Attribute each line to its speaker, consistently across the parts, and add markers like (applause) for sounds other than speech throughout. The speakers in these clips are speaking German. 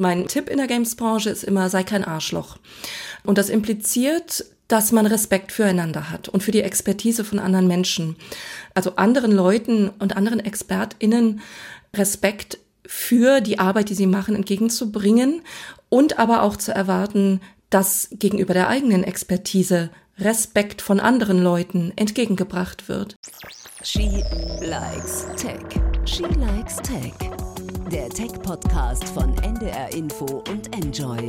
Speaker 1: Mein Tipp in der Games-Branche ist immer, sei kein Arschloch. Und das impliziert, dass man Respekt füreinander hat und für die Expertise von anderen Menschen. Also anderen Leuten und anderen ExpertInnen Respekt für die Arbeit, die sie machen, entgegenzubringen und aber auch zu erwarten, dass gegenüber der eigenen Expertise Respekt von anderen Leuten entgegengebracht wird.
Speaker 2: She likes Tech. She likes Tech. Der Tech-Podcast von NDR Info und Enjoy.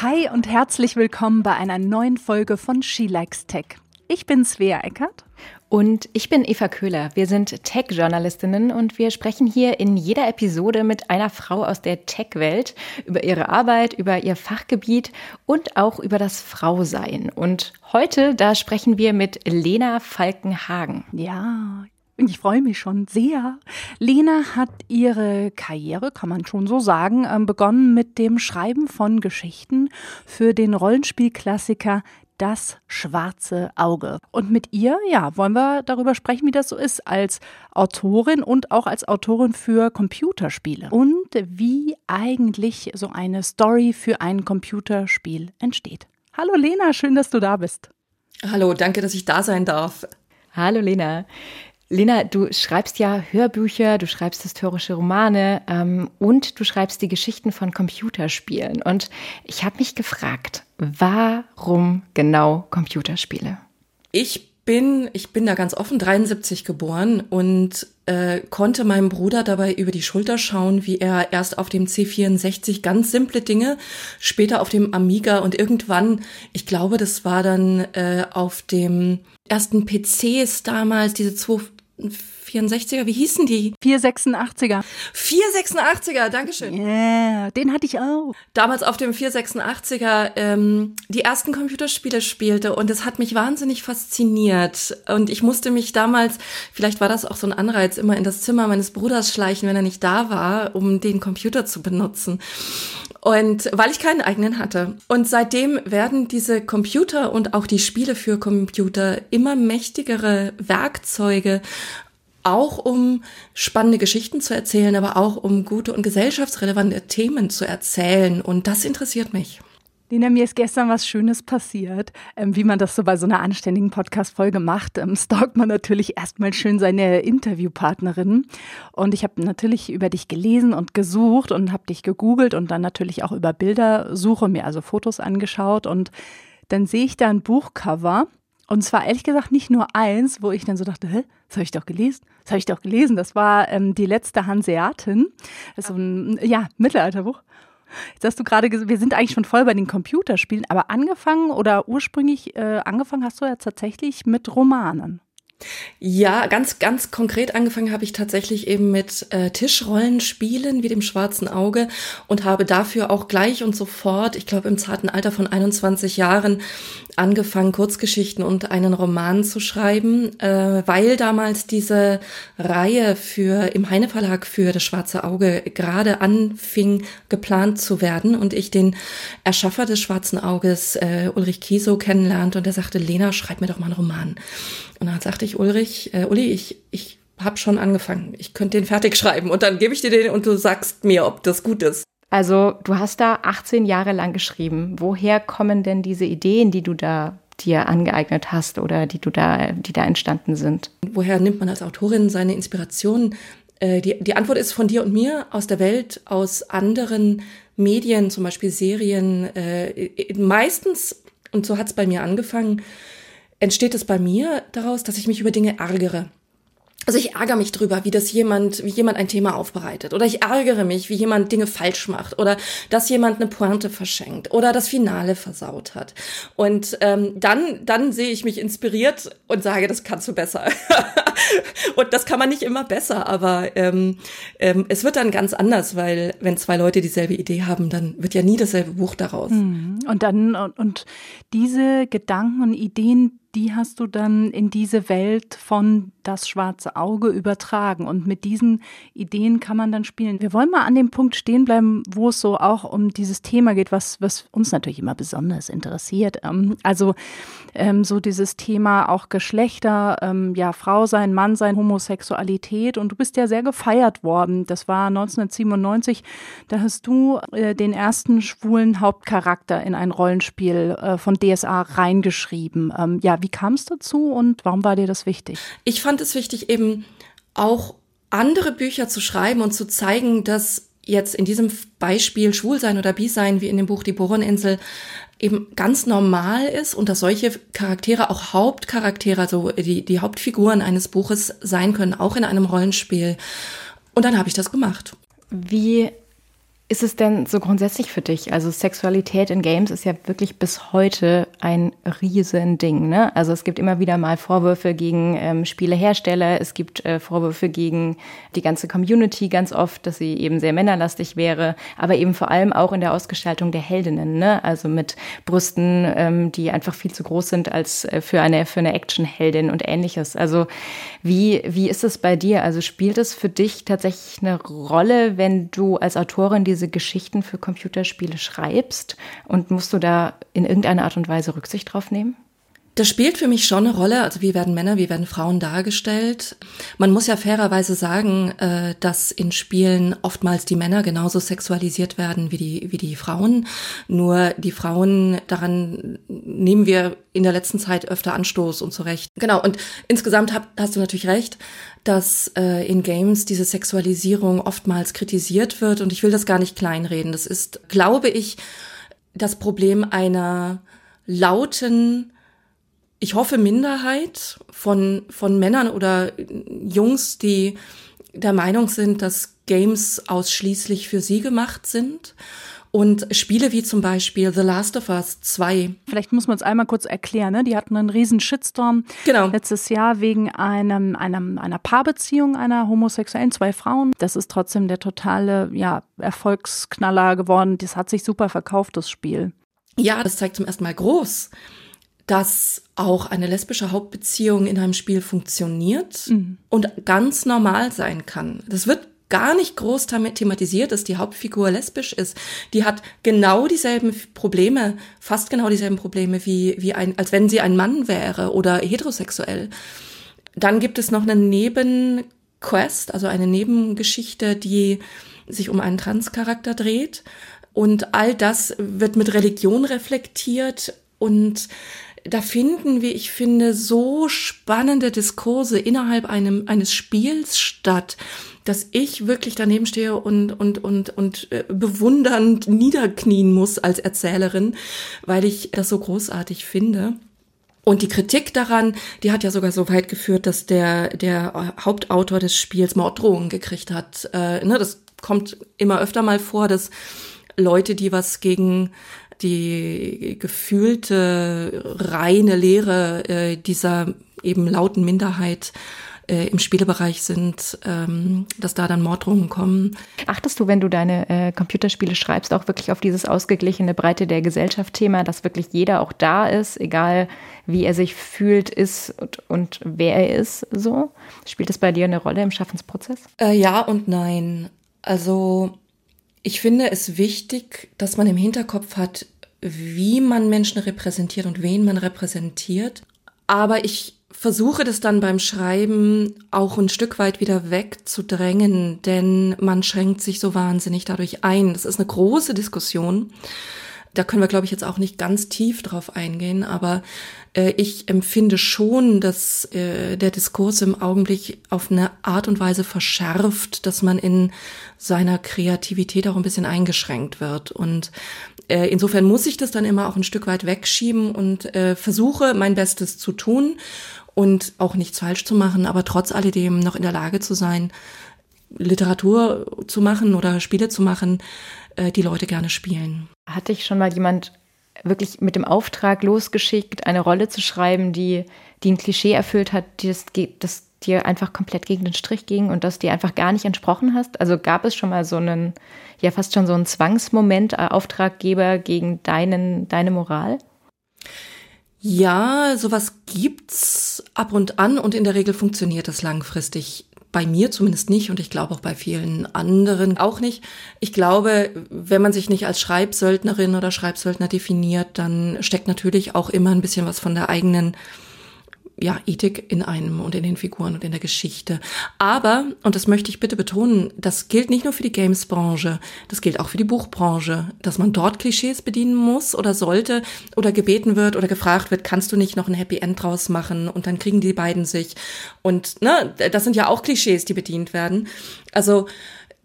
Speaker 3: Hi und herzlich willkommen bei einer neuen Folge von She Likes Tech. Ich bin Svea Eckert
Speaker 4: und ich bin Eva Köhler. Wir sind Tech-Journalistinnen und wir sprechen hier in jeder Episode mit einer Frau aus der Tech-Welt über ihre Arbeit, über ihr Fachgebiet und auch über das Frausein. Und heute, da sprechen wir mit Lena Falkenhagen.
Speaker 3: Ja, ich freue mich schon sehr. Lena hat ihre Karriere, kann man schon so sagen, ähm, begonnen mit dem Schreiben von Geschichten für den Rollenspielklassiker das schwarze Auge. Und mit ihr, ja, wollen wir darüber sprechen, wie das so ist als Autorin und auch als Autorin für Computerspiele. Und wie eigentlich so eine Story für ein Computerspiel entsteht. Hallo Lena, schön, dass du da bist.
Speaker 1: Hallo, danke, dass ich da sein darf.
Speaker 4: Hallo Lena. Lena, du schreibst ja Hörbücher, du schreibst historische Romane ähm, und du schreibst die Geschichten von Computerspielen. Und ich habe mich gefragt, warum genau Computerspiele?
Speaker 1: Ich bin, ich bin da ganz offen, 73 geboren und äh, konnte meinem Bruder dabei über die Schulter schauen, wie er erst auf dem C64 ganz simple Dinge, später auf dem Amiga und irgendwann, ich glaube, das war dann äh, auf dem ersten PCs damals, diese 64er, wie hießen die?
Speaker 3: 486er.
Speaker 1: 486er, Dankeschön.
Speaker 3: Ja, yeah, den hatte ich auch.
Speaker 1: Damals auf dem 486er ähm, die ersten Computerspiele spielte und es hat mich wahnsinnig fasziniert. Und ich musste mich damals, vielleicht war das auch so ein Anreiz, immer in das Zimmer meines Bruders schleichen, wenn er nicht da war, um den Computer zu benutzen. Und weil ich keinen eigenen hatte. Und seitdem werden diese Computer und auch die Spiele für Computer immer mächtigere Werkzeuge, auch um spannende Geschichten zu erzählen, aber auch um gute und gesellschaftsrelevante Themen zu erzählen. Und das interessiert mich.
Speaker 3: Lena, mir ist gestern was Schönes passiert. Ähm, wie man das so bei so einer anständigen Podcast-Folge macht, ähm, stalkt man natürlich erstmal schön seine Interviewpartnerin. Und ich habe natürlich über dich gelesen und gesucht und habe dich gegoogelt und dann natürlich auch über Bildersuche mir also Fotos angeschaut. Und dann sehe ich da ein Buchcover. Und zwar ehrlich gesagt nicht nur eins, wo ich dann so dachte, hä, das habe ich doch gelesen. Das habe ich doch gelesen. Das war ähm, die letzte Hanseatin. So ein ja, Mittelalterbuch. Jetzt hast du gerade gesagt, wir sind eigentlich schon voll bei den Computerspielen, aber angefangen oder ursprünglich äh, angefangen hast du ja tatsächlich mit Romanen.
Speaker 1: Ja, ganz, ganz konkret angefangen habe ich tatsächlich eben mit äh, Tischrollenspielen wie dem schwarzen Auge und habe dafür auch gleich und sofort, ich glaube im zarten Alter von 21 Jahren, angefangen, Kurzgeschichten und einen Roman zu schreiben, äh, weil damals diese Reihe für im Heine Verlag für das Schwarze Auge gerade anfing geplant zu werden und ich den Erschaffer des Schwarzen Auges äh, Ulrich Kiesow kennenlernte und er sagte, Lena, schreib mir doch mal einen Roman. Und dann sagte ich, Ulrich, äh, Uli, ich, ich habe schon angefangen. Ich könnte den fertig schreiben und dann gebe ich dir den und du sagst mir, ob das gut ist.
Speaker 4: Also du hast da 18 Jahre lang geschrieben. Woher kommen denn diese Ideen, die du da dir angeeignet hast oder die du da, die da entstanden sind?
Speaker 1: Woher nimmt man als Autorin seine Inspiration? Äh, die, die Antwort ist von dir und mir aus der Welt, aus anderen Medien, zum Beispiel Serien. Äh, meistens, und so hat es bei mir angefangen, entsteht es bei mir daraus, dass ich mich über Dinge ärgere. Also ich ärgere mich drüber, wie das jemand, wie jemand ein Thema aufbereitet. Oder ich ärgere mich, wie jemand Dinge falsch macht. Oder dass jemand eine Pointe verschenkt. Oder das Finale versaut hat. Und ähm, dann, dann sehe ich mich inspiriert und sage, das kannst du besser. (laughs) und das kann man nicht immer besser, aber ähm, ähm, es wird dann ganz anders, weil wenn zwei Leute dieselbe Idee haben, dann wird ja nie dasselbe Buch daraus.
Speaker 3: Mhm. Und dann und, und diese Gedanken und Ideen, die hast du dann in diese Welt von das schwarze Auge übertragen. Und mit diesen Ideen kann man dann spielen. Wir wollen mal an dem Punkt stehen bleiben, wo es so auch um dieses Thema geht, was, was uns natürlich immer besonders interessiert. Ähm, also ähm, so dieses Thema auch Geschlechter, ähm, ja, Frau sein, Mann sein, Homosexualität. Und du bist ja sehr gefeiert worden. Das war 1997. Da hast du äh, den ersten schwulen Hauptcharakter in ein Rollenspiel äh, von DSA reingeschrieben. Ähm, ja, wie kam es dazu und warum war dir das wichtig?
Speaker 1: Ich fand es wichtig, eben auch andere Bücher zu schreiben und zu zeigen, dass jetzt in diesem Beispiel Schwulsein oder Bi-Sein, wie in dem Buch Die Boroninsel, eben ganz normal ist und dass solche Charaktere auch Hauptcharaktere, also die, die Hauptfiguren eines Buches sein können, auch in einem Rollenspiel. Und dann habe ich das gemacht.
Speaker 4: Wie ist es denn so grundsätzlich für dich? Also Sexualität in Games ist ja wirklich bis heute ein Riesending. Ne? Also es gibt immer wieder mal Vorwürfe gegen ähm, Spielehersteller, es gibt äh, Vorwürfe gegen die ganze Community ganz oft, dass sie eben sehr männerlastig wäre, aber eben vor allem auch in der Ausgestaltung der Heldinnen. Ne? Also mit Brüsten, ähm, die einfach viel zu groß sind als äh, für eine für eine Actionheldin und ähnliches. Also wie wie ist es bei dir? Also spielt es für dich tatsächlich eine Rolle, wenn du als Autorin diese diese Geschichten für Computerspiele schreibst und musst du da in irgendeiner Art und Weise Rücksicht drauf nehmen?
Speaker 1: Das spielt für mich schon eine Rolle. Also wie werden Männer, wie werden Frauen dargestellt? Man muss ja fairerweise sagen, äh, dass in Spielen oftmals die Männer genauso sexualisiert werden wie die, wie die Frauen. Nur die Frauen, daran nehmen wir in der letzten Zeit öfter Anstoß und zurecht. Genau, und insgesamt hast du natürlich recht, dass äh, in Games diese Sexualisierung oftmals kritisiert wird. Und ich will das gar nicht kleinreden. Das ist, glaube ich, das Problem einer lauten, ich hoffe, Minderheit von, von Männern oder Jungs, die der Meinung sind, dass Games ausschließlich für sie gemacht sind. Und Spiele wie zum Beispiel The Last of Us 2.
Speaker 3: Vielleicht muss man es einmal kurz erklären. Ne? Die hatten einen riesen Shitstorm genau. letztes Jahr wegen einem, einem, einer Paarbeziehung einer homosexuellen, zwei Frauen. Das ist trotzdem der totale ja, Erfolgsknaller geworden. Das hat sich super verkauft, das Spiel.
Speaker 1: Ja, das zeigt zum ersten Mal groß, dass auch eine lesbische Hauptbeziehung in einem Spiel funktioniert mhm. und ganz normal sein kann. Das wird gar nicht groß thematisiert, dass die Hauptfigur lesbisch ist. Die hat genau dieselben Probleme, fast genau dieselben Probleme wie, wie ein, als wenn sie ein Mann wäre oder heterosexuell. Dann gibt es noch eine Nebenquest, also eine Nebengeschichte, die sich um einen Transcharakter dreht. Und all das wird mit Religion reflektiert und da finden, wie ich finde, so spannende Diskurse innerhalb einem, eines Spiels statt, dass ich wirklich daneben stehe und, und, und, und äh, bewundernd niederknien muss als Erzählerin, weil ich das so großartig finde. Und die Kritik daran, die hat ja sogar so weit geführt, dass der, der Hauptautor des Spiels Morddrohungen gekriegt hat. Äh, ne, das kommt immer öfter mal vor, dass Leute, die was gegen die gefühlte reine Lehre äh, dieser eben lauten Minderheit äh, im Spielebereich sind, ähm, dass da dann Morddrohungen kommen.
Speaker 4: Achtest du, wenn du deine äh, Computerspiele schreibst, auch wirklich auf dieses ausgeglichene Breite der Gesellschaft-Thema, dass wirklich jeder auch da ist, egal wie er sich fühlt, ist und, und wer er ist, so? Spielt das bei dir eine Rolle im Schaffensprozess?
Speaker 1: Äh, ja und nein. Also ich finde es wichtig, dass man im Hinterkopf hat, wie man Menschen repräsentiert und wen man repräsentiert. Aber ich versuche das dann beim Schreiben auch ein Stück weit wieder wegzudrängen, denn man schränkt sich so wahnsinnig dadurch ein. Das ist eine große Diskussion. Da können wir, glaube ich, jetzt auch nicht ganz tief drauf eingehen, aber äh, ich empfinde schon, dass äh, der Diskurs im Augenblick auf eine Art und Weise verschärft, dass man in seiner Kreativität auch ein bisschen eingeschränkt wird. Und äh, insofern muss ich das dann immer auch ein Stück weit wegschieben und äh, versuche mein Bestes zu tun und auch nichts falsch zu machen, aber trotz alledem noch in der Lage zu sein, Literatur zu machen oder Spiele zu machen, äh, die Leute gerne spielen.
Speaker 4: Hat dich schon mal jemand wirklich mit dem Auftrag losgeschickt, eine Rolle zu schreiben, die, die ein Klischee erfüllt hat, die das, das dir einfach komplett gegen den Strich ging und das dir einfach gar nicht entsprochen hast? Also gab es schon mal so einen, ja fast schon so einen Zwangsmoment, äh, Auftraggeber gegen deinen, deine Moral?
Speaker 1: Ja, sowas gibt's ab und an und in der Regel funktioniert das langfristig. Bei mir zumindest nicht und ich glaube auch bei vielen anderen auch nicht. Ich glaube, wenn man sich nicht als Schreibsöldnerin oder Schreibsöldner definiert, dann steckt natürlich auch immer ein bisschen was von der eigenen ja, Ethik in einem und in den Figuren und in der Geschichte. Aber, und das möchte ich bitte betonen, das gilt nicht nur für die Games-Branche, das gilt auch für die Buchbranche, dass man dort Klischees bedienen muss oder sollte oder gebeten wird oder gefragt wird, kannst du nicht noch ein Happy End draus machen und dann kriegen die beiden sich. Und ne, das sind ja auch Klischees, die bedient werden. Also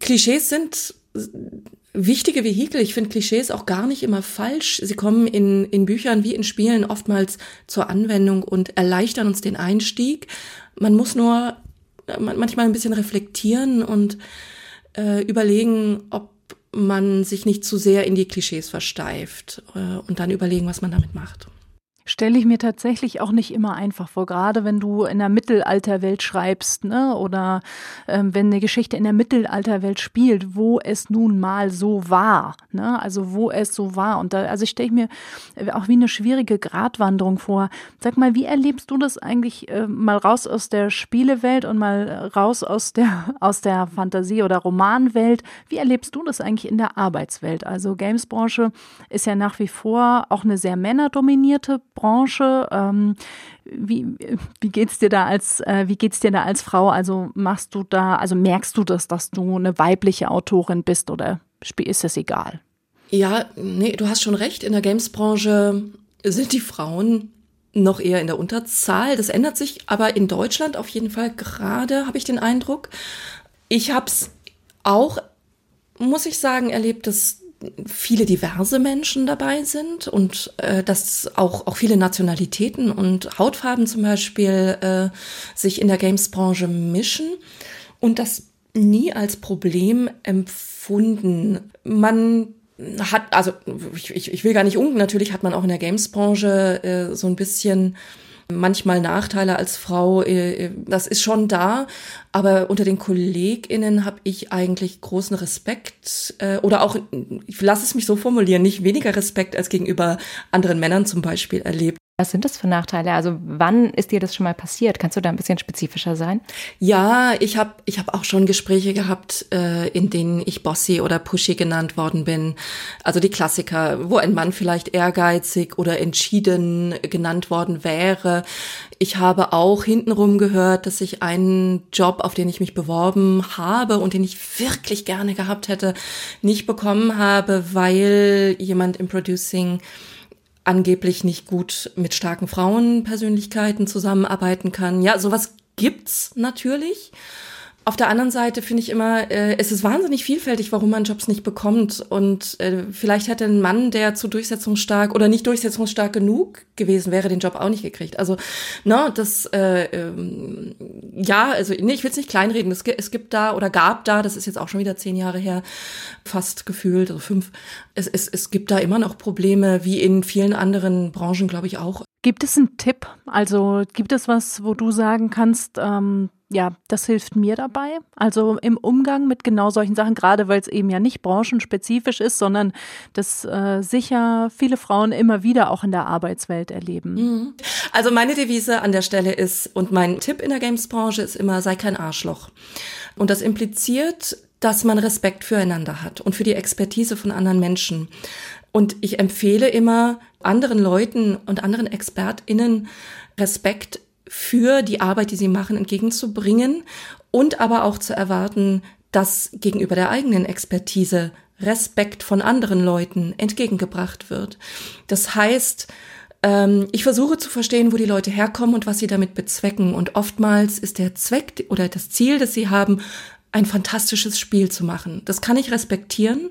Speaker 1: Klischees sind wichtige Vehikel. Ich finde Klischees auch gar nicht immer falsch. Sie kommen in, in Büchern wie in Spielen oftmals zur Anwendung und erleichtern uns den Einstieg. Man muss nur äh, manchmal ein bisschen reflektieren und äh, überlegen, ob man sich nicht zu sehr in die Klischees versteift äh, und dann überlegen, was man damit macht
Speaker 3: stelle ich mir tatsächlich auch nicht immer einfach vor, gerade wenn du in der Mittelalterwelt schreibst, ne? Oder ähm, wenn eine Geschichte in der Mittelalterwelt spielt, wo es nun mal so war, ne? Also wo es so war. Und da, also ich stelle mir auch wie eine schwierige Gratwanderung vor. Sag mal, wie erlebst du das eigentlich äh, mal raus aus der Spielewelt und mal raus aus der aus der Fantasie- oder Romanwelt? Wie erlebst du das eigentlich in der Arbeitswelt? Also Gamesbranche ist ja nach wie vor auch eine sehr männerdominierte Branche. Ähm, wie, wie geht's dir da als, äh, wie geht's dir da als Frau? Also machst du da, also merkst du das, dass du eine weibliche Autorin bist oder ist es egal?
Speaker 1: Ja, nee, du hast schon recht. In der Games-Branche sind die Frauen noch eher in der Unterzahl. Das ändert sich aber in Deutschland auf jeden Fall gerade, habe ich den Eindruck. Ich habe es auch, muss ich sagen, erlebt, dass viele diverse Menschen dabei sind und äh, dass auch, auch viele Nationalitäten und Hautfarben zum Beispiel äh, sich in der Games-Branche mischen und das nie als Problem empfunden. Man hat, also ich, ich, will gar nicht unken, natürlich hat man auch in der Games-Branche äh, so ein bisschen manchmal Nachteile als Frau, äh, das ist schon da, aber unter den KollegInnen habe ich eigentlich großen Respekt äh, oder auch, ich lasse es mich so formulieren, nicht weniger Respekt als gegenüber anderen Männern zum Beispiel erlebt.
Speaker 4: Was sind das für Nachteile? Also wann ist dir das schon mal passiert? Kannst du da ein bisschen spezifischer sein?
Speaker 1: Ja, ich habe ich hab auch schon Gespräche gehabt, äh, in denen ich Bossy oder Pushy genannt worden bin. Also die Klassiker, wo ein Mann vielleicht ehrgeizig oder entschieden genannt worden wäre. Ich habe auch hintenrum gehört, dass ich einen Job, auf den ich mich beworben habe und den ich wirklich gerne gehabt hätte, nicht bekommen habe, weil jemand im Producing angeblich nicht gut mit starken Frauenpersönlichkeiten zusammenarbeiten kann. Ja, sowas gibt's natürlich. Auf der anderen Seite finde ich immer, äh, es ist wahnsinnig vielfältig, warum man Jobs nicht bekommt. Und äh, vielleicht hätte ein Mann, der zu durchsetzungsstark oder nicht durchsetzungsstark genug gewesen wäre, den Job auch nicht gekriegt. Also, ne, das, äh, ähm, ja, also nee, ich will es nicht kleinreden. Es, es gibt da oder gab da, das ist jetzt auch schon wieder zehn Jahre her, fast gefühlt, also fünf. Es, es, es gibt da immer noch Probleme, wie in vielen anderen Branchen, glaube ich, auch.
Speaker 3: Gibt es einen Tipp? Also gibt es was, wo du sagen kannst, ähm, ja, das hilft mir dabei. Also im Umgang mit genau solchen Sachen, gerade weil es eben ja nicht branchenspezifisch ist, sondern das äh, sicher viele Frauen immer wieder auch in der Arbeitswelt erleben. Mhm.
Speaker 1: Also meine Devise an der Stelle ist und mein Tipp in der Games-Branche ist immer, sei kein Arschloch. Und das impliziert, dass man Respekt füreinander hat und für die Expertise von anderen Menschen. Und ich empfehle immer anderen Leuten und anderen ExpertInnen Respekt für die Arbeit, die sie machen, entgegenzubringen und aber auch zu erwarten, dass gegenüber der eigenen Expertise Respekt von anderen Leuten entgegengebracht wird. Das heißt, ähm, ich versuche zu verstehen, wo die Leute herkommen und was sie damit bezwecken. Und oftmals ist der Zweck oder das Ziel, das sie haben, ein fantastisches Spiel zu machen. Das kann ich respektieren.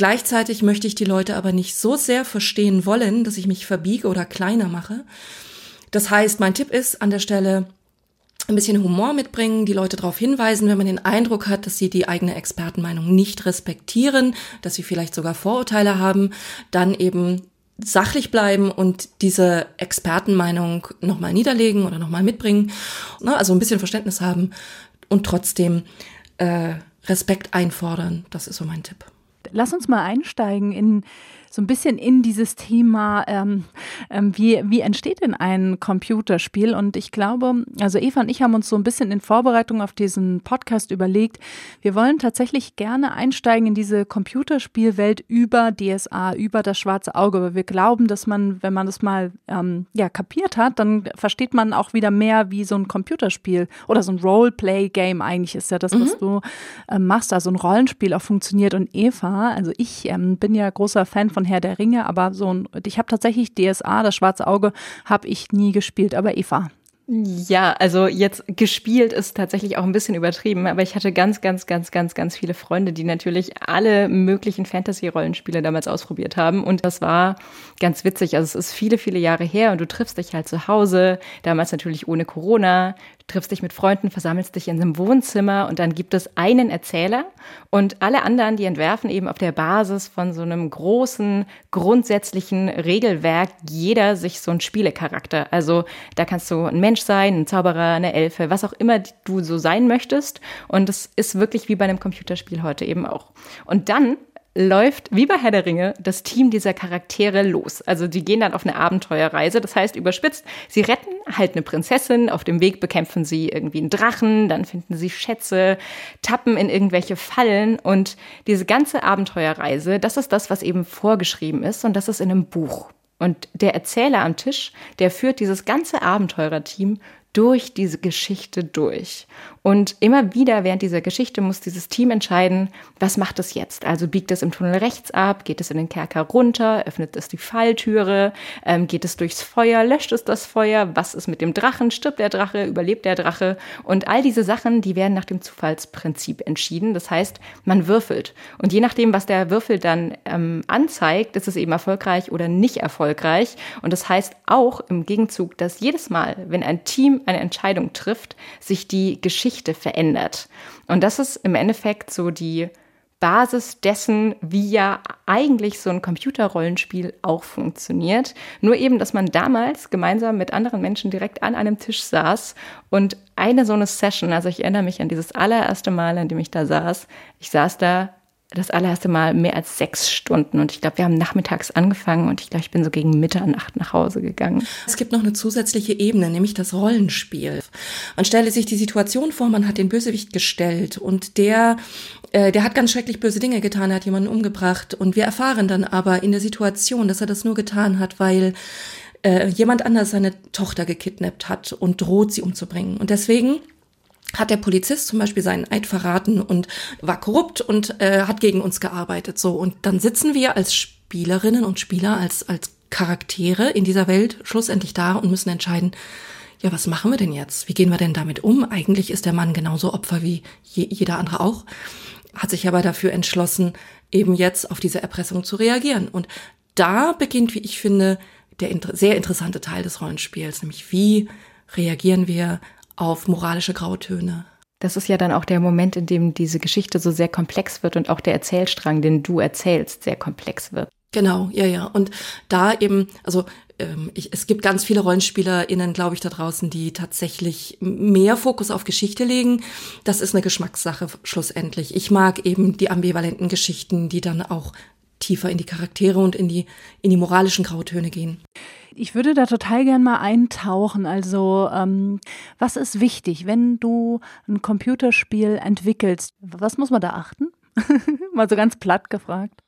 Speaker 1: Gleichzeitig möchte ich die Leute aber nicht so sehr verstehen wollen, dass ich mich verbiege oder kleiner mache. Das heißt, mein Tipp ist an der Stelle, ein bisschen Humor mitbringen, die Leute darauf hinweisen, wenn man den Eindruck hat, dass sie die eigene Expertenmeinung nicht respektieren, dass sie vielleicht sogar Vorurteile haben, dann eben sachlich bleiben und diese Expertenmeinung nochmal niederlegen oder nochmal mitbringen. Ne, also ein bisschen Verständnis haben und trotzdem äh, Respekt einfordern. Das ist so mein Tipp.
Speaker 3: Lass uns mal einsteigen in so ein bisschen in dieses Thema, ähm, ähm, wie, wie entsteht denn ein Computerspiel? Und ich glaube, also Eva und ich haben uns so ein bisschen in Vorbereitung auf diesen Podcast überlegt, wir wollen tatsächlich gerne einsteigen in diese Computerspielwelt über DSA, über das schwarze Auge, weil wir glauben, dass man, wenn man das mal ähm, ja, kapiert hat, dann versteht man auch wieder mehr, wie so ein Computerspiel oder so ein Roleplay-Game eigentlich ist ja das, was mhm. du ähm, machst, also ein Rollenspiel auch funktioniert. Und Eva, also ich ähm, bin ja großer Fan von von Herr der Ringe, aber so ein, ich habe tatsächlich DSA, das schwarze Auge, habe ich nie gespielt, aber Eva.
Speaker 4: Ja, also jetzt gespielt ist tatsächlich auch ein bisschen übertrieben, aber ich hatte ganz, ganz, ganz, ganz, ganz viele Freunde, die natürlich alle möglichen Fantasy-Rollenspiele damals ausprobiert haben. Und das war ganz witzig. Also es ist viele, viele Jahre her und du triffst dich halt zu Hause, damals natürlich ohne Corona triffst dich mit Freunden, versammelst dich in einem Wohnzimmer und dann gibt es einen Erzähler und alle anderen, die entwerfen eben auf der Basis von so einem großen, grundsätzlichen Regelwerk jeder sich so einen Spielecharakter. Also da kannst du ein Mensch sein, ein Zauberer, eine Elfe, was auch immer du so sein möchtest. Und es ist wirklich wie bei einem Computerspiel heute eben auch. Und dann läuft wie bei Herr der Ringe das Team dieser Charaktere los. Also die gehen dann auf eine Abenteuerreise. Das heißt, überspitzt, sie retten halt eine Prinzessin. Auf dem Weg bekämpfen sie irgendwie einen Drachen, dann finden sie Schätze, tappen in irgendwelche Fallen. Und diese ganze Abenteuerreise, das ist das, was eben vorgeschrieben ist. Und das ist in einem Buch. Und der Erzähler am Tisch, der führt dieses ganze Abenteurerteam durch diese Geschichte durch. Und immer wieder während dieser Geschichte muss dieses Team entscheiden, was macht es jetzt? Also biegt es im Tunnel rechts ab, geht es in den Kerker runter, öffnet es die Falltüre, ähm, geht es durchs Feuer, löscht es das Feuer, was ist mit dem Drachen, stirbt der Drache, überlebt der Drache? Und all diese Sachen, die werden nach dem Zufallsprinzip entschieden. Das heißt, man würfelt. Und je nachdem, was der Würfel dann ähm, anzeigt, ist es eben erfolgreich oder nicht erfolgreich. Und das heißt auch im Gegenzug, dass jedes Mal, wenn ein Team eine Entscheidung trifft, sich die Geschichte Geschichte verändert. Und das ist im Endeffekt so die Basis dessen, wie ja eigentlich so ein Computerrollenspiel auch funktioniert. Nur eben, dass man damals gemeinsam mit anderen Menschen direkt an einem Tisch saß und eine so eine Session, also ich erinnere mich an dieses allererste Mal, an dem ich da saß. Ich saß da das allererste Mal mehr als sechs Stunden. Und ich glaube, wir haben nachmittags angefangen und ich glaube, ich bin so gegen Mitternacht nach Hause gegangen.
Speaker 1: Es gibt noch eine zusätzliche Ebene, nämlich das Rollenspiel. Man stelle sich die Situation vor, man hat den Bösewicht gestellt und der äh, der hat ganz schrecklich böse Dinge getan, er hat jemanden umgebracht. Und wir erfahren dann aber in der Situation, dass er das nur getan hat, weil äh, jemand anders seine Tochter gekidnappt hat und droht, sie umzubringen. Und deswegen hat der Polizist zum Beispiel seinen Eid verraten und war korrupt und äh, hat gegen uns gearbeitet. So und dann sitzen wir als Spielerinnen und Spieler als als Charaktere in dieser Welt schlussendlich da und müssen entscheiden, ja, was machen wir denn jetzt? Wie gehen wir denn damit um? Eigentlich ist der Mann genauso Opfer wie je, jeder andere auch, hat sich aber dafür entschlossen, eben jetzt auf diese Erpressung zu reagieren. Und da beginnt, wie ich finde, der inter sehr interessante Teil des Rollenspiels, nämlich wie reagieren wir auf moralische Grautöne.
Speaker 4: Das ist ja dann auch der Moment, in dem diese Geschichte so sehr komplex wird und auch der Erzählstrang, den du erzählst, sehr komplex wird.
Speaker 1: Genau, ja, ja. Und da eben, also ähm, ich, es gibt ganz viele RollenspielerInnen, glaube ich, da draußen, die tatsächlich mehr Fokus auf Geschichte legen. Das ist eine Geschmackssache schlussendlich. Ich mag eben die ambivalenten Geschichten, die dann auch tiefer in die Charaktere und in die, in die moralischen Grautöne gehen.
Speaker 3: Ich würde da total gern mal eintauchen. Also, ähm, was ist wichtig, wenn du ein Computerspiel entwickelst? Was muss man da achten? (laughs) mal so ganz platt gefragt.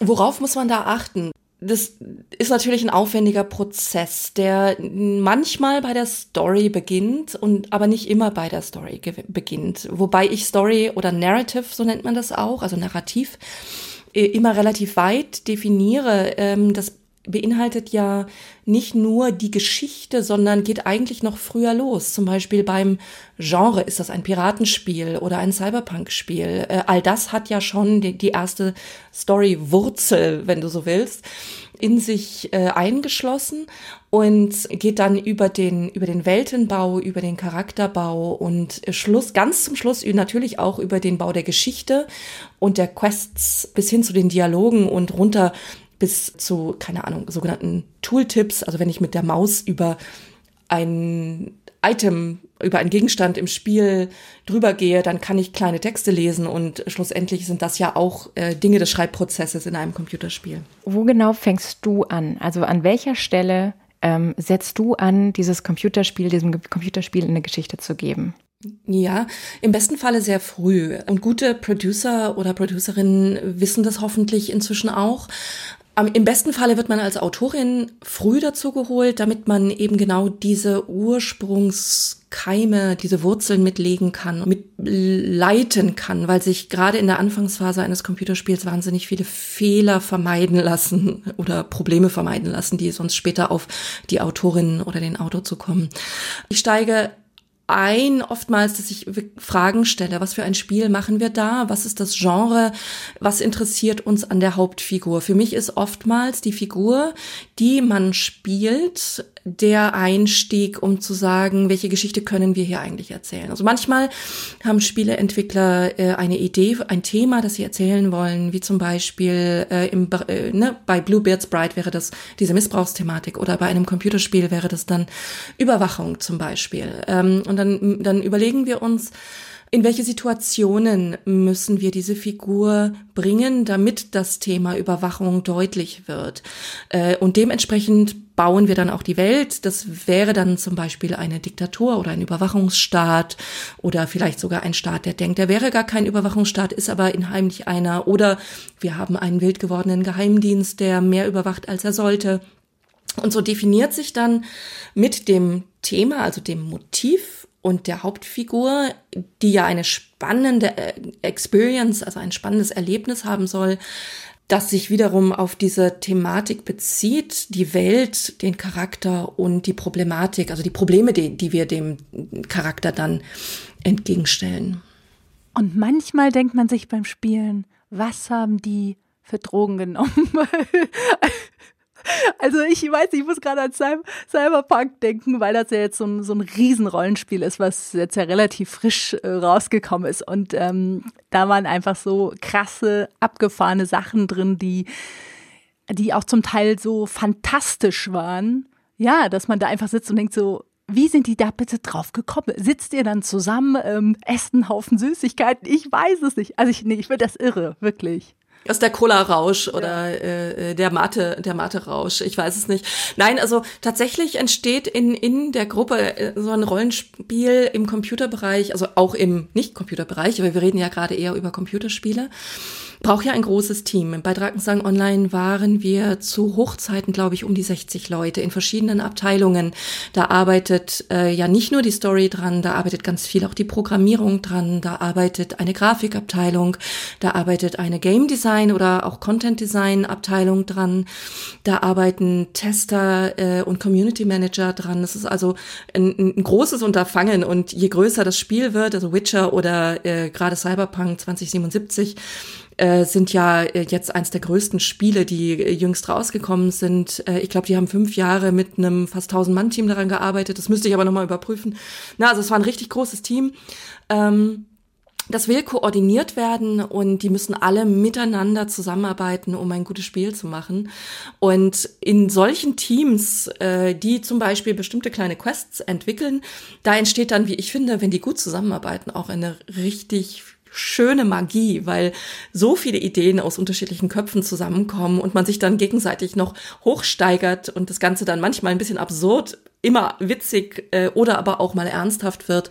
Speaker 1: Worauf muss man da achten? Das ist natürlich ein aufwendiger Prozess, der manchmal bei der Story beginnt und aber nicht immer bei der Story beginnt. Wobei ich Story oder Narrative, so nennt man das auch, also Narrativ, immer relativ weit definiere. Ähm, das beinhaltet ja nicht nur die Geschichte, sondern geht eigentlich noch früher los. Zum Beispiel beim Genre ist das ein Piratenspiel oder ein Cyberpunk-Spiel. Äh, all das hat ja schon die, die erste Story-Wurzel, wenn du so willst, in sich äh, eingeschlossen und geht dann über den, über den Weltenbau, über den Charakterbau und Schluss, ganz zum Schluss natürlich auch über den Bau der Geschichte und der Quests bis hin zu den Dialogen und runter bis zu, keine Ahnung, sogenannten Tooltips. Also wenn ich mit der Maus über ein Item über einen Gegenstand im Spiel drüber gehe, dann kann ich kleine Texte lesen und schlussendlich sind das ja auch äh, Dinge des Schreibprozesses in einem Computerspiel.
Speaker 4: Wo genau fängst du an? Also an welcher Stelle ähm, setzt du an, dieses Computerspiel, diesem Computerspiel eine Geschichte zu geben?
Speaker 1: Ja, im besten Falle sehr früh. Und gute Producer oder Producerinnen wissen das hoffentlich inzwischen auch. Im besten Falle wird man als Autorin früh dazu geholt, damit man eben genau diese Ursprungskeime, diese Wurzeln mitlegen kann, mitleiten kann, weil sich gerade in der Anfangsphase eines Computerspiels wahnsinnig viele Fehler vermeiden lassen (laughs) oder Probleme vermeiden lassen, die sonst später auf die Autorin oder den Autor zu kommen. Ich steige ein oftmals, dass ich Fragen stelle. Was für ein Spiel machen wir da? Was ist das Genre? Was interessiert uns an der Hauptfigur? Für mich ist oftmals die Figur, die man spielt, der Einstieg, um zu sagen, welche Geschichte können wir hier eigentlich erzählen. Also manchmal haben Spieleentwickler äh, eine Idee, ein Thema, das sie erzählen wollen, wie zum Beispiel äh, im, äh, ne, bei Bluebeard's Bride wäre das diese Missbrauchsthematik oder bei einem Computerspiel wäre das dann Überwachung zum Beispiel. Ähm, und dann, dann überlegen wir uns, in welche Situationen müssen wir diese Figur bringen, damit das Thema Überwachung deutlich wird. Äh, und dementsprechend bauen wir dann auch die Welt. Das wäre dann zum Beispiel eine Diktatur oder ein Überwachungsstaat oder vielleicht sogar ein Staat, der denkt, der wäre gar kein Überwachungsstaat, ist aber inheimlich einer. Oder wir haben einen wild gewordenen Geheimdienst, der mehr überwacht, als er sollte. Und so definiert sich dann mit dem Thema, also dem Motiv und der Hauptfigur, die ja eine spannende äh, Experience, also ein spannendes Erlebnis haben soll, das sich wiederum auf diese Thematik bezieht, die Welt, den Charakter und die Problematik, also die Probleme, die, die wir dem Charakter dann entgegenstellen.
Speaker 3: Und manchmal denkt man sich beim Spielen, was haben die für Drogen genommen? (laughs) Also ich weiß, ich muss gerade an Cyberpunk denken, weil das ja jetzt so ein, so ein Riesenrollenspiel ist, was jetzt ja relativ frisch äh, rausgekommen ist. Und ähm, da waren einfach so krasse, abgefahrene Sachen drin, die, die auch zum Teil so fantastisch waren. Ja, dass man da einfach sitzt und denkt so, wie sind die da bitte drauf gekommen? Sitzt ihr dann zusammen, ähm, esst einen Haufen Süßigkeiten? Ich weiß es nicht. Also ich, nee, ich finde das irre, wirklich
Speaker 1: aus der Cola-Rausch oder äh, äh, der Mate, der Mate-Rausch, ich weiß es nicht. Nein, also tatsächlich entsteht in, in der Gruppe äh, so ein Rollenspiel im Computerbereich, also auch im Nicht-Computerbereich, aber wir reden ja gerade eher über Computerspiele braucht ja ein großes Team. Bei Drakensang Online waren wir zu Hochzeiten, glaube ich, um die 60 Leute in verschiedenen Abteilungen. Da arbeitet äh, ja nicht nur die Story dran, da arbeitet ganz viel auch die Programmierung dran, da arbeitet eine Grafikabteilung, da arbeitet eine Game Design oder auch Content Design Abteilung dran, da arbeiten Tester äh, und Community Manager dran. Das ist also ein, ein großes Unterfangen und je größer das Spiel wird, also Witcher oder äh, gerade Cyberpunk 2077, äh, sind ja äh, jetzt eins der größten Spiele, die äh, jüngst rausgekommen sind. Ich glaube, die haben fünf Jahre mit einem fast 1000 Mann Team daran gearbeitet. Das müsste ich aber nochmal überprüfen. Na, also es war ein richtig großes Team. Ähm, das will koordiniert werden und die müssen alle miteinander zusammenarbeiten, um ein gutes Spiel zu machen. Und in solchen Teams, äh, die zum Beispiel bestimmte kleine Quests entwickeln, da entsteht dann, wie ich finde, wenn die gut zusammenarbeiten, auch eine richtig schöne Magie, weil so viele Ideen aus unterschiedlichen Köpfen zusammenkommen und man sich dann gegenseitig noch hochsteigert und das Ganze dann manchmal ein bisschen absurd, immer witzig äh, oder aber auch mal ernsthaft wird.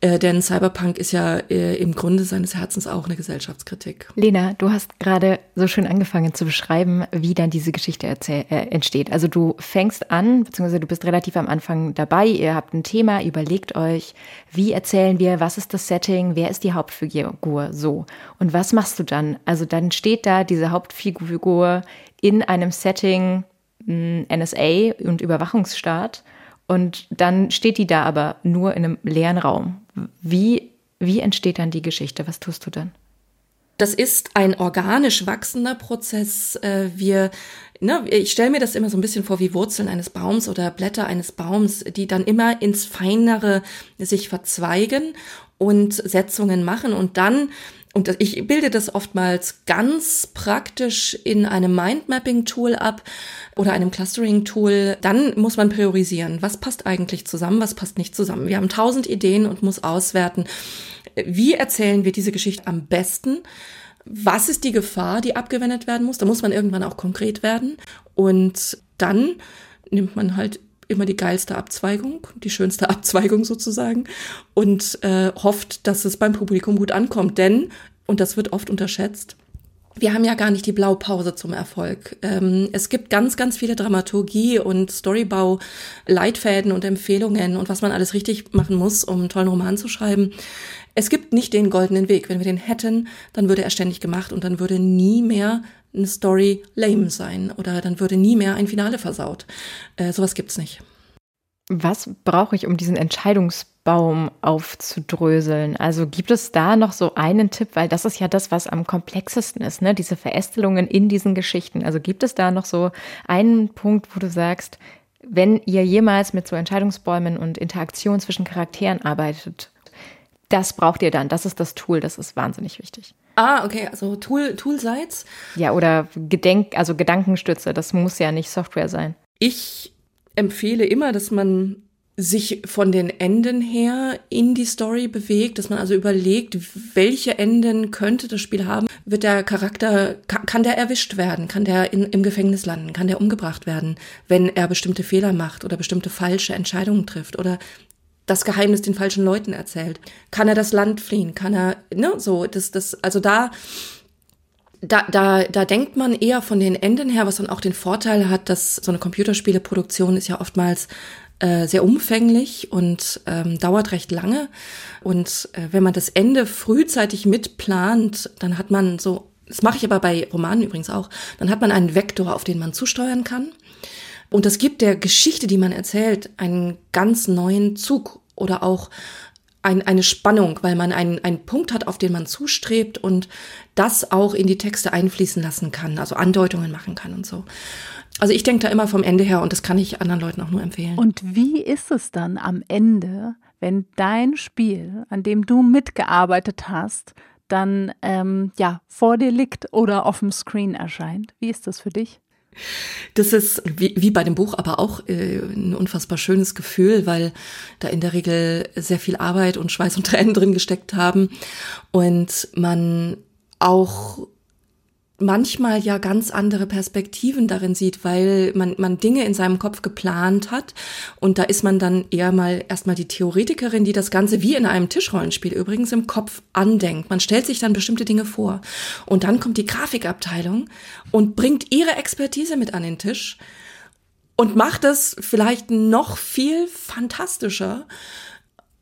Speaker 1: Äh, denn Cyberpunk ist ja äh, im Grunde seines Herzens auch eine Gesellschaftskritik.
Speaker 4: Lena, du hast gerade so schön angefangen zu beschreiben, wie dann diese Geschichte äh, entsteht. Also du fängst an, beziehungsweise du bist relativ am Anfang dabei, ihr habt ein Thema, überlegt euch, wie erzählen wir, was ist das Setting, wer ist die Hauptfigur, so. Und was machst du dann? Also dann steht da diese Hauptfigur in einem Setting, NSA und Überwachungsstaat. Und dann steht die da aber nur in einem leeren Raum. Wie, wie entsteht dann die Geschichte? Was tust du dann?
Speaker 1: Das ist ein organisch wachsender Prozess. Äh, wir, ne, ich stelle mir das immer so ein bisschen vor wie Wurzeln eines Baums oder Blätter eines Baums, die dann immer ins Feinere sich verzweigen und Setzungen machen und dann und ich bilde das oftmals ganz praktisch in einem Mindmapping-Tool ab oder einem Clustering-Tool. Dann muss man priorisieren. Was passt eigentlich zusammen? Was passt nicht zusammen? Wir haben tausend Ideen und muss auswerten. Wie erzählen wir diese Geschichte am besten? Was ist die Gefahr, die abgewendet werden muss? Da muss man irgendwann auch konkret werden. Und dann nimmt man halt immer die geilste Abzweigung, die schönste (laughs) Abzweigung sozusagen und äh, hofft, dass es beim Publikum gut ankommt. Denn, und das wird oft unterschätzt, wir haben ja gar nicht die Blaupause zum Erfolg. Ähm, es gibt ganz, ganz viele Dramaturgie und Storybau, Leitfäden und Empfehlungen und was man alles richtig machen muss, um einen tollen Roman zu schreiben. Es gibt nicht den goldenen Weg. Wenn wir den hätten, dann würde er ständig gemacht und dann würde nie mehr eine Story lame sein oder dann würde nie mehr ein Finale versaut. Äh, sowas gibt's nicht.
Speaker 4: Was brauche ich, um diesen Entscheidungsbaum aufzudröseln? Also gibt es da noch so einen Tipp, weil das ist ja das, was am komplexesten ist, ne? Diese Verästelungen in diesen Geschichten. Also gibt es da noch so einen Punkt, wo du sagst, wenn ihr jemals mit so Entscheidungsbäumen und Interaktion zwischen Charakteren arbeitet, das braucht ihr dann. Das ist das Tool. Das ist wahnsinnig wichtig.
Speaker 1: Ah, okay, also Tool, Toolsites?
Speaker 4: Ja, oder Gedenk, also Gedankenstütze. Das muss ja nicht Software sein.
Speaker 1: Ich empfehle immer, dass man sich von den Enden her in die Story bewegt, dass man also überlegt, welche Enden könnte das Spiel haben. Wird der Charakter, kann, kann der erwischt werden? Kann der in, im Gefängnis landen? Kann der umgebracht werden, wenn er bestimmte Fehler macht oder bestimmte falsche Entscheidungen trifft? Oder das Geheimnis den falschen Leuten erzählt? Kann er das Land fliehen? Kann er, ne, so, das, das, also da, da, da, da denkt man eher von den Enden her, was dann auch den Vorteil hat, dass so eine Computerspieleproduktion ist ja oftmals äh, sehr umfänglich und ähm, dauert recht lange. Und äh, wenn man das Ende frühzeitig mitplant, dann hat man so, das mache ich aber bei Romanen übrigens auch, dann hat man einen Vektor, auf den man zusteuern kann. Und das gibt der Geschichte, die man erzählt, einen ganz neuen Zug oder auch ein, eine Spannung, weil man einen, einen Punkt hat, auf den man zustrebt und das auch in die Texte einfließen lassen kann, also Andeutungen machen kann und so. Also ich denke da immer vom Ende her und das kann ich anderen Leuten auch nur empfehlen.
Speaker 3: Und wie ist es dann am Ende, wenn dein Spiel, an dem du mitgearbeitet hast, dann ähm, ja vor dir liegt oder auf dem Screen erscheint? Wie ist das für dich?
Speaker 1: Das ist wie, wie bei dem Buch aber auch äh, ein unfassbar schönes Gefühl, weil da in der Regel sehr viel Arbeit und Schweiß und Tränen drin gesteckt haben und man auch manchmal ja ganz andere Perspektiven darin sieht, weil man, man Dinge in seinem Kopf geplant hat und da ist man dann eher mal erstmal die Theoretikerin, die das Ganze wie in einem Tischrollenspiel übrigens im Kopf andenkt. Man stellt sich dann bestimmte Dinge vor und dann kommt die Grafikabteilung und bringt ihre Expertise mit an den Tisch und macht es vielleicht noch viel fantastischer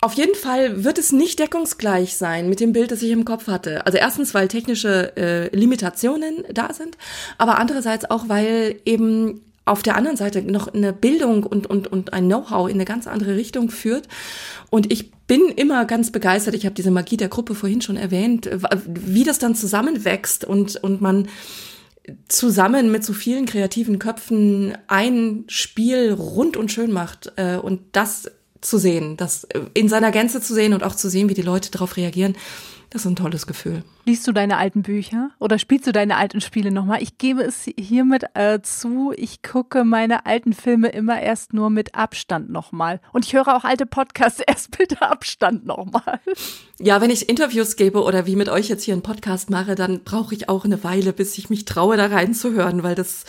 Speaker 1: auf jeden Fall wird es nicht deckungsgleich sein mit dem Bild, das ich im Kopf hatte. Also erstens, weil technische äh, Limitationen da sind, aber andererseits auch, weil eben auf der anderen Seite noch eine Bildung und, und, und ein Know-how in eine ganz andere Richtung führt. Und ich bin immer ganz begeistert, ich habe diese Magie der Gruppe vorhin schon erwähnt, wie das dann zusammenwächst und, und man zusammen mit so vielen kreativen Köpfen ein Spiel rund und schön macht. Äh, und das zu sehen, das äh, in seiner Gänze zu sehen und auch zu sehen, wie die Leute darauf reagieren. Das ist ein tolles Gefühl.
Speaker 3: Liest du deine alten Bücher oder spielst du deine alten Spiele nochmal? Ich gebe es hiermit äh, zu, ich gucke meine alten Filme immer erst nur mit Abstand nochmal. Und ich höre auch alte Podcasts (laughs) erst mit Abstand nochmal.
Speaker 1: Ja, wenn ich Interviews gebe oder wie mit euch jetzt hier einen Podcast mache, dann brauche ich auch eine Weile, bis ich mich traue, da reinzuhören, weil das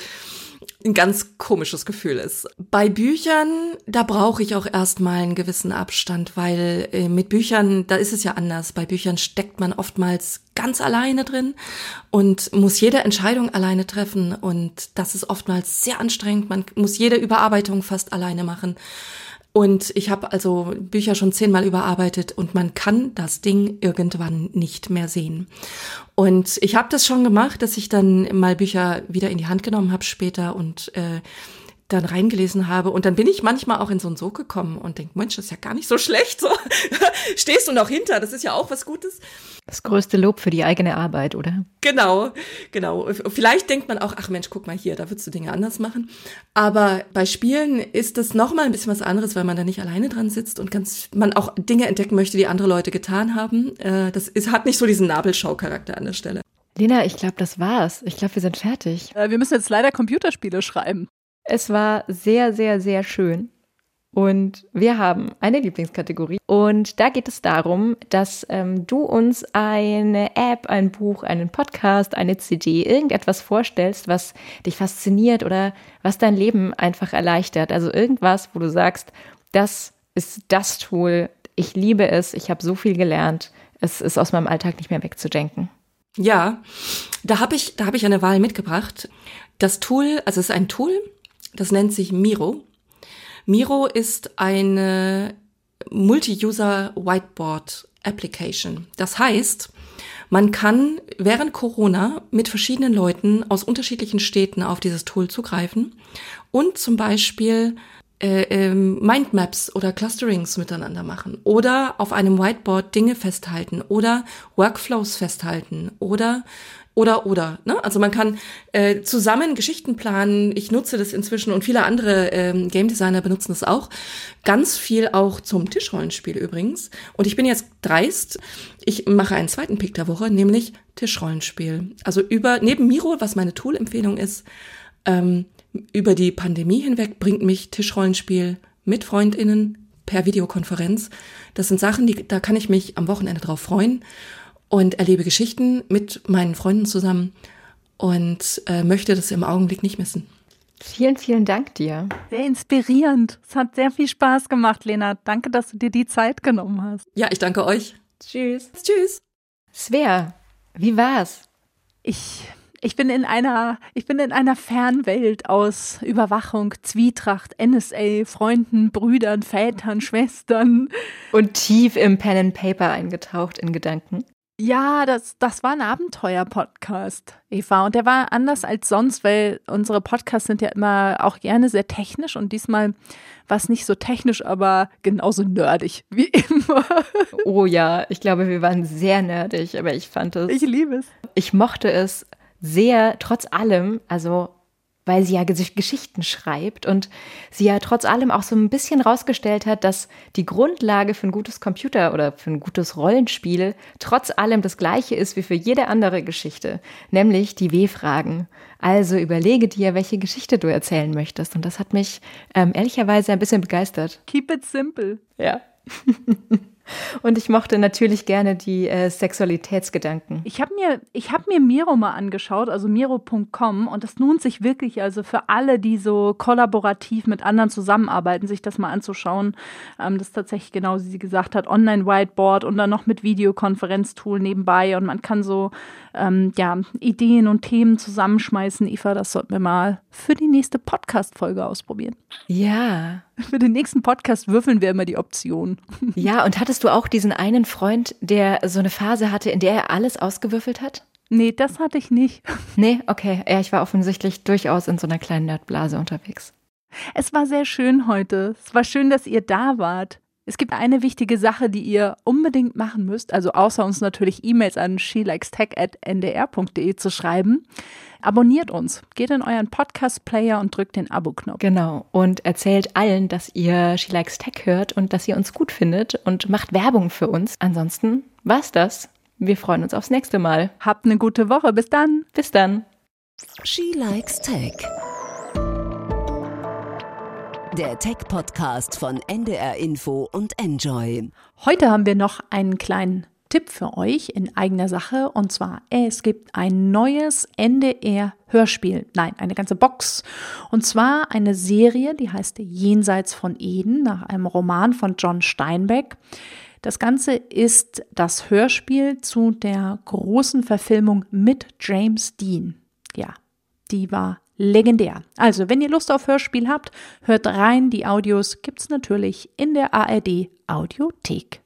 Speaker 1: ein ganz komisches Gefühl ist. Bei Büchern, da brauche ich auch erstmal einen gewissen Abstand, weil äh, mit Büchern, da ist es ja anders. Bei Büchern steckt man oftmals ganz alleine drin und muss jede Entscheidung alleine treffen und das ist oftmals sehr anstrengend. Man muss jede Überarbeitung fast alleine machen. Und ich habe also Bücher schon zehnmal überarbeitet und man kann das Ding irgendwann nicht mehr sehen. Und ich habe das schon gemacht, dass ich dann mal Bücher wieder in die Hand genommen habe später und äh, dann reingelesen habe. Und dann bin ich manchmal auch in so einen Sog gekommen und denke, Mensch, das ist ja gar nicht so schlecht. So (laughs) stehst du noch hinter, das ist ja auch was Gutes.
Speaker 4: Das größte Lob für die eigene Arbeit, oder?
Speaker 1: Genau, genau. Vielleicht denkt man auch, ach Mensch, guck mal hier, da würdest du Dinge anders machen. Aber bei Spielen ist das nochmal ein bisschen was anderes, weil man da nicht alleine dran sitzt und ganz, man auch Dinge entdecken möchte, die andere Leute getan haben. Äh, das ist, hat nicht so diesen Nabelschau-Charakter an der Stelle.
Speaker 4: Lena, ich glaube, das war's. Ich glaube, wir sind fertig.
Speaker 3: Äh, wir müssen jetzt leider Computerspiele schreiben.
Speaker 4: Es war sehr, sehr, sehr schön. Und wir haben eine Lieblingskategorie. Und da geht es darum, dass ähm, du uns eine App, ein Buch, einen Podcast, eine CD, irgendetwas vorstellst, was dich fasziniert oder was dein Leben einfach erleichtert. Also irgendwas, wo du sagst, das ist das Tool, ich liebe es, ich habe so viel gelernt, es ist aus meinem Alltag nicht mehr wegzudenken.
Speaker 1: Ja, da habe ich, da habe ich eine Wahl mitgebracht. Das Tool, also es ist ein Tool, das nennt sich Miro. Miro ist eine Multi-User Whiteboard Application. Das heißt, man kann während Corona mit verschiedenen Leuten aus unterschiedlichen Städten auf dieses Tool zugreifen und zum Beispiel äh, ähm, Mindmaps oder Clusterings miteinander machen oder auf einem Whiteboard Dinge festhalten oder Workflows festhalten oder oder oder. Ne? Also man kann äh, zusammen Geschichten planen. Ich nutze das inzwischen und viele andere ähm, Game Designer benutzen das auch. Ganz viel auch zum Tischrollenspiel übrigens. Und ich bin jetzt dreist. Ich mache einen zweiten Pick der Woche, nämlich Tischrollenspiel. Also über neben Miro, was meine Tool-Empfehlung ist, ähm, über die Pandemie hinweg bringt mich Tischrollenspiel mit Freundinnen per Videokonferenz. Das sind Sachen, die, da kann ich mich am Wochenende drauf freuen und erlebe Geschichten mit meinen Freunden zusammen und äh, möchte das im Augenblick nicht missen.
Speaker 4: Vielen, vielen Dank dir.
Speaker 3: Sehr inspirierend. Es hat sehr viel Spaß gemacht, Lena. Danke, dass du dir die Zeit genommen hast.
Speaker 1: Ja, ich danke euch.
Speaker 4: Tschüss.
Speaker 1: Tschüss.
Speaker 4: Svea, wie war's?
Speaker 3: Ich ich bin in einer, ich bin in einer Fernwelt aus Überwachung, Zwietracht, NSA, Freunden, Brüdern, Vätern, Schwestern.
Speaker 4: Und tief im Pen and Paper eingetaucht in Gedanken.
Speaker 3: Ja, das, das war ein Abenteuer-Podcast, Eva. Und der war anders als sonst, weil unsere Podcasts sind ja immer auch gerne sehr technisch und diesmal war es nicht so technisch, aber genauso nerdig wie (laughs) immer.
Speaker 4: Oh ja, ich glaube, wir waren sehr nerdig, aber ich fand es.
Speaker 3: Ich liebe es.
Speaker 4: Ich mochte es sehr, trotz allem, also weil sie ja Geschichten schreibt und sie ja trotz allem auch so ein bisschen rausgestellt hat, dass die Grundlage für ein gutes Computer oder für ein gutes Rollenspiel trotz allem das gleiche ist wie für jede andere Geschichte, nämlich die W-Fragen. Also überlege dir, welche Geschichte du erzählen möchtest. Und das hat mich ähm, ehrlicherweise ein bisschen begeistert.
Speaker 3: Keep it simple.
Speaker 4: Ja. (laughs) Und ich mochte natürlich gerne die äh, Sexualitätsgedanken.
Speaker 3: Ich habe mir, ich hab mir Miro mal angeschaut, also miro.com, und das lohnt sich wirklich, also für alle, die so kollaborativ mit anderen zusammenarbeiten, sich das mal anzuschauen. Ähm, das ist tatsächlich genau, wie sie gesagt hat, Online-Whiteboard und dann noch mit Videokonferenztool nebenbei und man kann so ähm, ja, Ideen und Themen zusammenschmeißen. Eva, das sollten wir mal für die nächste Podcast-Folge ausprobieren.
Speaker 4: Ja. (laughs)
Speaker 3: Für den nächsten Podcast würfeln wir immer die Option. (laughs)
Speaker 4: Ja, und hattest du auch diesen einen Freund, der so eine Phase hatte, in der er alles ausgewürfelt hat?
Speaker 3: Nee, das hatte ich nicht. (laughs)
Speaker 4: Nee, okay. Ja, ich war offensichtlich durchaus in so einer kleinen Nerdblase unterwegs.
Speaker 3: Es war sehr schön heute. Es war schön, dass ihr da wart. Es gibt eine wichtige Sache, die ihr unbedingt machen müsst, also außer uns natürlich E-Mails an shelikestech.ndr.de zu schreiben. Abonniert uns, geht in euren Podcast-Player und drückt den Abo-Knopf.
Speaker 4: Genau. Und erzählt allen, dass ihr She Likes Tech hört und dass ihr uns gut findet und macht Werbung für uns. Ansonsten war's das. Wir freuen uns aufs nächste Mal.
Speaker 3: Habt eine gute Woche. Bis dann.
Speaker 4: Bis dann.
Speaker 2: She Likes Tech. Der Tech-Podcast von NDR Info und Enjoy.
Speaker 3: Heute haben wir noch einen kleinen Tipp für euch in eigener Sache. Und zwar, es gibt ein neues NDR-Hörspiel. Nein, eine ganze Box. Und zwar eine Serie, die heißt Jenseits von Eden, nach einem Roman von John Steinbeck. Das Ganze ist das Hörspiel zu der großen Verfilmung mit James Dean. Ja, die war legendär. Also, wenn ihr Lust auf Hörspiel habt, hört rein. Die Audios gibt's natürlich in der ARD Audiothek.